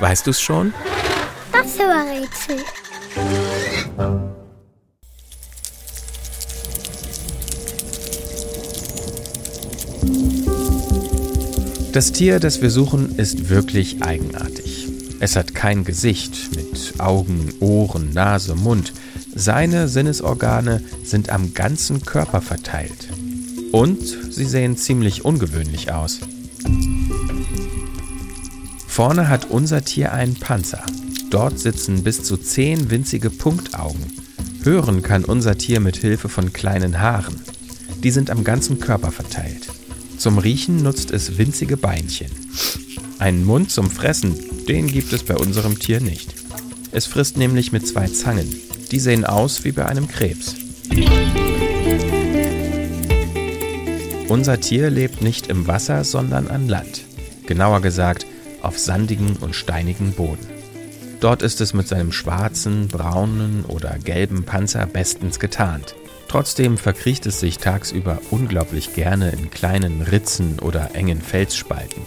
Weißt du's schon? Das war Rätsel. Das Tier, das wir suchen, ist wirklich eigenartig. Es hat kein Gesicht mit Augen, Ohren, Nase, Mund. Seine Sinnesorgane sind am ganzen Körper verteilt. Und sie sehen ziemlich ungewöhnlich aus. Vorne hat unser Tier einen Panzer. Dort sitzen bis zu zehn winzige Punktaugen. Hören kann unser Tier mit Hilfe von kleinen Haaren. Die sind am ganzen Körper verteilt. Zum Riechen nutzt es winzige Beinchen. Einen Mund zum Fressen, den gibt es bei unserem Tier nicht. Es frisst nämlich mit zwei Zangen. Die sehen aus wie bei einem Krebs. Unser Tier lebt nicht im Wasser, sondern an Land. Genauer gesagt auf sandigen und steinigen Boden. Dort ist es mit seinem schwarzen, braunen oder gelben Panzer bestens getarnt. Trotzdem verkriecht es sich tagsüber unglaublich gerne in kleinen Ritzen oder engen Felsspalten.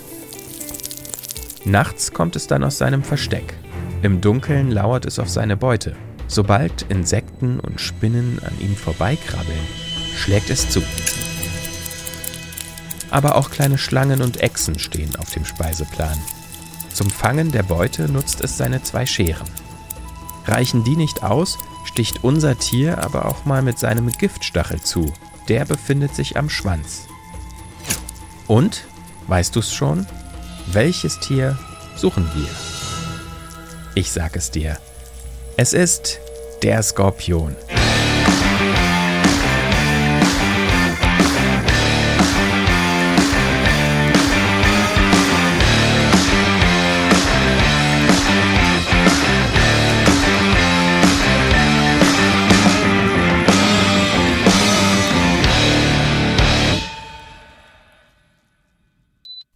Nachts kommt es dann aus seinem Versteck. Im Dunkeln lauert es auf seine Beute. Sobald Insekten und Spinnen an ihm vorbeikrabbeln, schlägt es zu. Aber auch kleine Schlangen und Echsen stehen auf dem Speiseplan. Zum Fangen der Beute nutzt es seine zwei Scheren. Reichen die nicht aus, sticht unser Tier aber auch mal mit seinem Giftstachel zu. Der befindet sich am Schwanz. Und, weißt du's schon? Welches Tier suchen wir? Ich sag es dir. Es ist der Skorpion.